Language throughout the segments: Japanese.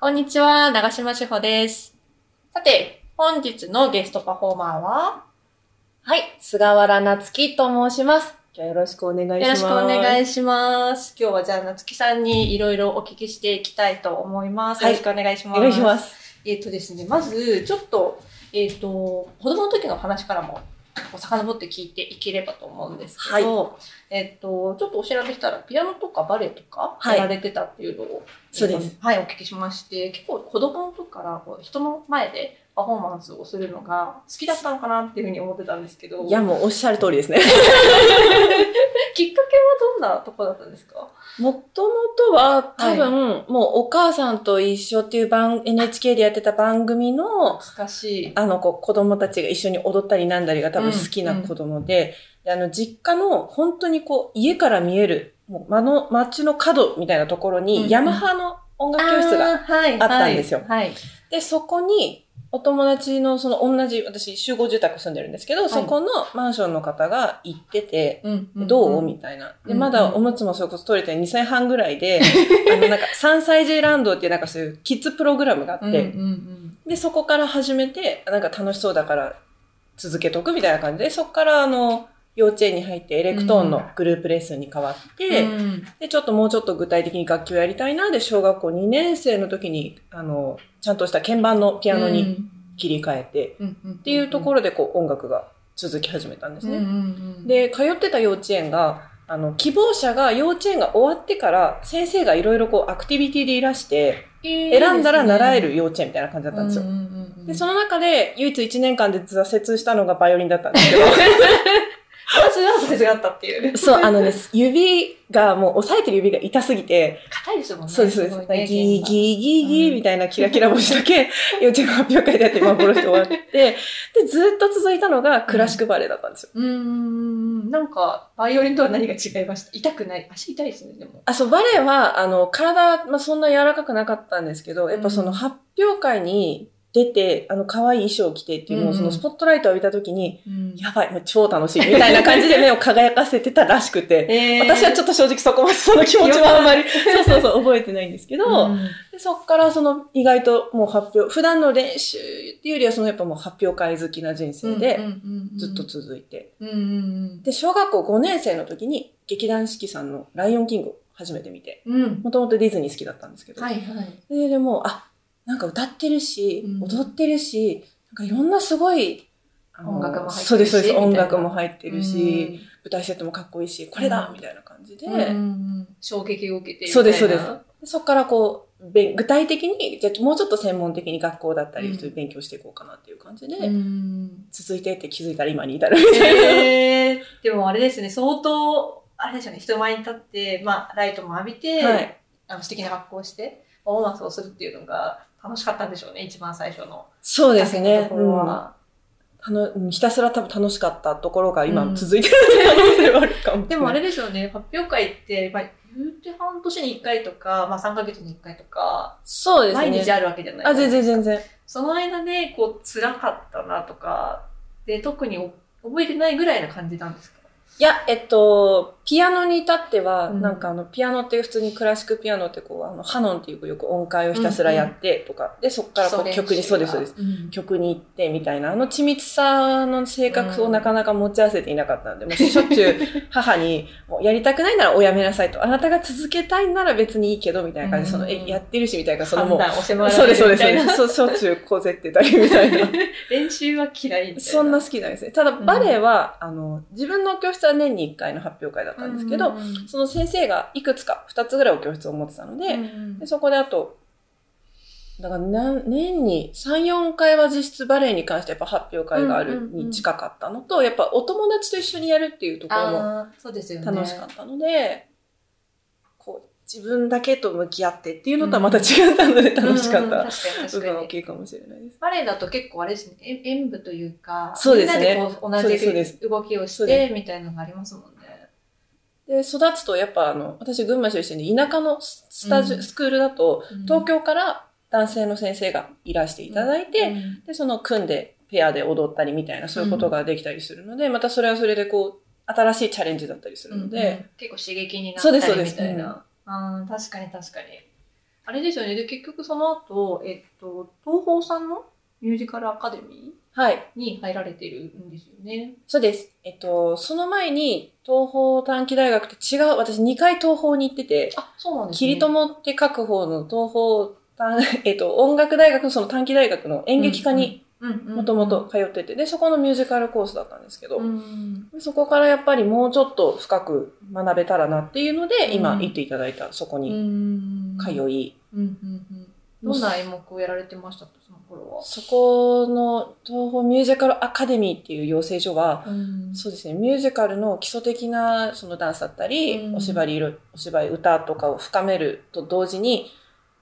こんにちは、長島志保です。さて、本日のゲストパフォーマーは、はい、菅原夏樹と申します。じゃあよろしくお願いします。よろしくお願いいします。今日はじゃあ、夏木さんにいろいろお聞きしていきたいと思います。はいよろしくお願いします。お願いします。えっ、とですね、まず、ちょっと、えっ、と、子供の時の話からも、遡って聞いていければと思うんですけど、えっ、と、ちょっとお調べしたら、ピアノとかバレエとかはい。やられてたっていうのを、そうです。はい、お聞きしまして、結構子供の時からこう人の前でパフォーマンスをするのが好きだったのかなっていうふうに思ってたんですけど、いや、もうおっしゃる通りですね。きっかけはどんなとこだったんですか？もともとは多分、もうお母さんと一緒っていう番、NHK でやってた番組の、懐かしい。あの子、子供たちが一緒に踊ったりなんだりが多分好きな子供で、であの、実家の本当にこう、家から見える、もう、間の、街の角みたいなところうんに、ヤマハの音楽教室があったんですよ。はい。で、そこに、お友達の、その同じ、私、集合住宅住んでるんですけど、そこのマンションの方が行ってて、うんうんどう？みたいな。で、うんまだおむつもそれこそ取れて2歳半ぐらいで、あの、なんか、3歳児ランドっていうなんかそういうキッズプログラムがあって、うんうんうん。で、そこから始めて、なんか楽しそうだから続けとくみたいな感じで、そこからあの、幼稚園に入ってエレクトーンのグループレッスンに変わって、うん。で、ちょっともうちょっと具体的に楽器をやりたいな、で、小学校2年生の時に、あの、ちゃんとした鍵盤のピアノに切り替えて、うんうんっていうところでこう音楽が続き始めたんですね。うんうんうん。で、通ってた幼稚園が、あの、希望者が幼稚園が終わってから、先生がいろいろこうアクティビティでいらして、選んだら習える幼稚園みたいな感じだったんですよ。うんうんうん。うんで、その中で唯一1年間で挫折したのがバイオリンだったんですけど、まずは挫折があったっていう。そう、あのね、指がもう押さえてる指が痛すぎて、硬いですもんね。そうです、そうです。ギーギーギーギうんーみたいなキラキラ星だけ、幼稚園の発表会でやって幻で終わって、で、ずっと続いたのがクラシックバレエだったんですよ。うーん。なんか、バイオリンとは何が違いました？痛くない？足痛いですね、でも。あ、そう、バレエは、あの、体、まあ、そんな柔らかくなかったんですけど、やっぱその発表会に出て、あの、可愛い衣装を着てっていうのを、うんそのスポットライトを浴びた時に、うん。やばい、もう超楽しい、みたいな感じで目を輝かせてたらしくて、えー。私はちょっと正直そこまでその気持ちはあんまり、そうそうそう、覚えてないんですけど、うん。でそっからその意外ともう発表、普段の練習っていうよりはそのやっぱもう発表会好きな人生でずっと続いて。で、小学校5年生の時に劇団四季さんのライオンキングを初めて見て。もともとディズニー好きだったんですけど、はいはい。で、でも、あ、なんか歌ってるし、うん。踊ってるし、なんかいろんなすごい、音楽も入ってるしそうです、そうです。みたいな。音楽も入ってるし、舞台セットもかっこいいし、これだ、うん。みたいな感じで、衝撃を受けてそうです、そうです。そこからこう、べん具体的に、じゃあもうちょっと専門的に学校だったり、勉強していこうかなっていう感じで、うん。続いてって気づいたら今に至るみたいな。えー、でもあれですね、相当、あれですよね、人前に立って、まあ、ライトも浴びて、はい。あの素敵な格好をして、パフォーマンスをするっていうのが楽しかったんでしょうね、一番最初の。そうですね。あのうんひたすら多分楽しかったところが今うん続いてる可能性はあるかも。でもあれですよね、発表会って、まあ、言うて半年に1回とか、まあ3ヶ月に1回とか、そうですね。毎日あるわけじゃないあ、全然全然。その間で、こう、辛かったなとか、で、特にお覚えてないぐらいな感じなんですか？いや、えっと、ピアノに至っては、うんなんかあの、ピアノって普通にクラシックピアノってこう、あの、ハノンっていうよく音階をひたすらやってとか、で、そこからこう曲に、そうです、そうです。うん曲に行ってみたいな、あの緻密さの性格をなかなか持ち合わせていなかったので、もうしょっちゅう母に、もうやりたくないならおやめなさいと。あなたが続けたいなら別にいいけど、みたいな感じで、その、うんえ、やってるし、みたいな、そのもう、そうです、そうです、そうです。そうしょっちゅうこぜってたりみたいな。練習は嫌いみたいな。そんな好きなんですね。ただ、バレエは、あの、自分の教室は年に1回の発表会だったんですけど、うんうんその先生がいくつか、2つぐらいお教室を持ってたので、うんでそこであと、だからな年に3、4回は実質バレエに関してやっぱ発表会があるに近かったのと、やっぱお友達と一緒にやるっていうところも。楽しかったので、こう、自分だけと向き合ってっていうのとはまた違ったので楽しかった部。分は大きいかもしれないです。バレエだと結構あれですね、演演舞というか、そうですねみんなでこう同じ動きをして、みたいなのがありますもんね。で、育つとやっぱあの、私群馬出身で田舎のスタジオ、うんスクールだと、うん東京から男性の先生がいらしていただいて、うんで、その組んでペアで踊ったりみたいな、そういうことができたりするので、またそれはそれでこう、新しいチャレンジだったりするので、うん結構刺激になったそうですそうですりみたいな。あー確かに確かに。あれですよね。で、結局その後、えっと、東宝さんのミュージカルアカデミはい。ーに入られてるんですよね。そうです。えっと、その前に、東方短期大学って違う、私2回東方に行ってて、あ、そうなんですね。キリトモって書く方の東方短、えっと、音楽大学のその短期大学の演劇科にももともと通ってて、で、そこのミュージカルコースだったんですけど、うん。そこからやっぱりもうちょっと深く学べたらなっていうので、今うん行っていただいたそこうにん。通い、うんうんうん。どんな演目をやられてましたか、その頃は？そこの東方ミュージカルアカデミーっていう養成所は、うんそうですね、ミュージカルの基礎的なそのダンスだったり、うんお芝居色、お芝居歌とかを深めると同時に、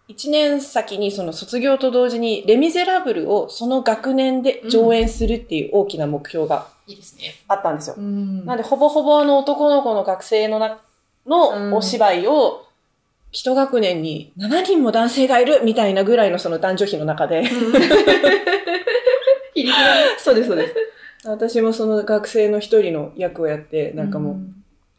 一年先にその卒業と同時にレミゼラブルをその学年で上演するっていう大きな目標が。あったんですよ。んなんでほぼほぼあの男の子の学生のな、うんのお芝居を一学年に7人も男性がいるみたいなぐらいのその男女比の中で。そうです、そうです。私もその学生の一人の役をやって、なんかもう、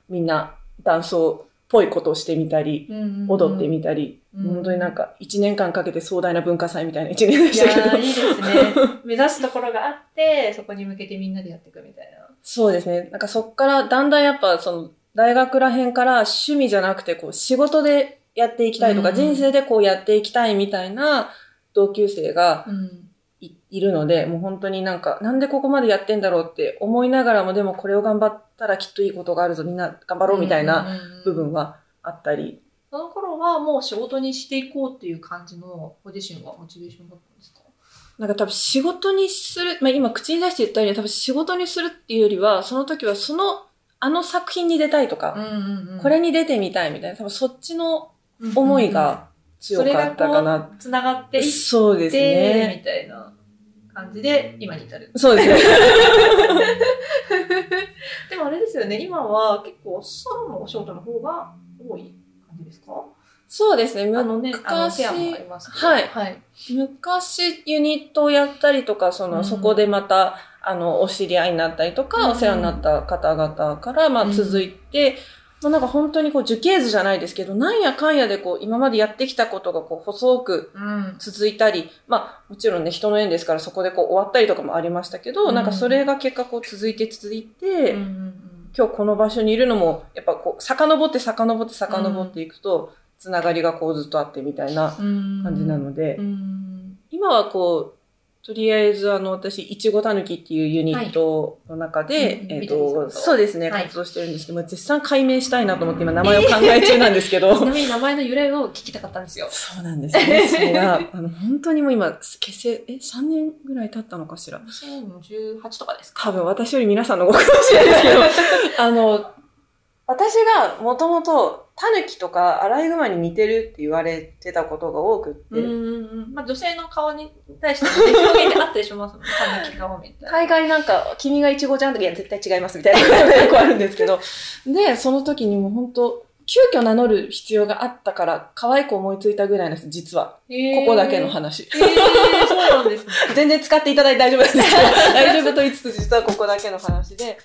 みんなダンスをっぽいことをしてみたり、うん、踊ってみたり、うん本当になんか一年間かけて壮大な文化祭みたいな一年でいしたけどいいですね。目指すところがあって、そこに向けてみんなでやっていくみたいな。そうですね。なんかそっからだんだんやっぱその大学ら辺から趣味じゃなくてこう仕事でやっていきたいとか、うん人生でこうやっていきたいみたいな同級生がうん。いいるので、もう本当になんか、なんでここまでやってんだろうって思いながらも、でもこれを頑張ったらきっといいことがあるぞ、みんな頑張ろうみたいな部分は。はあったり、その頃はもう仕事にしていこうっていう感じのご自身がモチベーションだったんですか？なんか多分仕事にする、まあ今口に出して言ったように多分仕事にするっていうよりは、その時はその、あの作品に出たいとか、んこれに出てみたいみたいな、多分そっちの思いが強かったかな。つながっていって、そうですね。みたいな感じで今に至る。そうですね。でもあれですよね、今は結構ソロのお仕事の方が多い感じですか？そうですね。昔ペアもありますけど。はいはい。昔ユニットをやったりとか、その、うんそこでまた、あの、お知り合いになったりとか、うんお世話になった方々から、まあうん続いて、まあなんか本当にこう樹形図じゃないですけど、なんやかんやでこう、今までやってきたことがこう、細くうん。続いたり、まあもちろんね、人の縁ですからそこでこう、終わったりとかもありましたけど、うんなんかそれが結果こう、続いて続いて、うんうん今日この場所にいるのも、やっぱこう、遡って遡って遡っていくと、つながりがこうずっとあってみたいなうん。感じなので、うん。今はこう、とりあえずあの、私、いちごたぬきっていうユニットの中で、はいうん。えっ、と、緑さんとそうですね、はい。活動してるんですけど、絶賛解明したいなと思って今名前を考え中なんですけど、ちなみに名前の由来を聞きたかったんですよ。そうなんです。ね。それが、あの、本当にもう今、結成、え、3年ぐらい経ったのかしら。2018とかですか？多分私より皆さんの方が詳しいですけど、あの、私がもともと、タヌキとかアライグマに似てるって言われてたことが多くって、うん。まあ女性の顔に対してね表現であったりしますもんね。たぬき顔みたいな。大概なんか、君がイチゴちゃんといや、絶対違いますみたいなよくあるんですけど、で、その時にもう本当急遽名乗る必要があったから、可愛く思いついたぐらいなんです、実は。ここだけの。話。へーそうなんですね。全然使っていただいて大丈夫ですけど、大丈夫と言いつつ実はここだけの話で、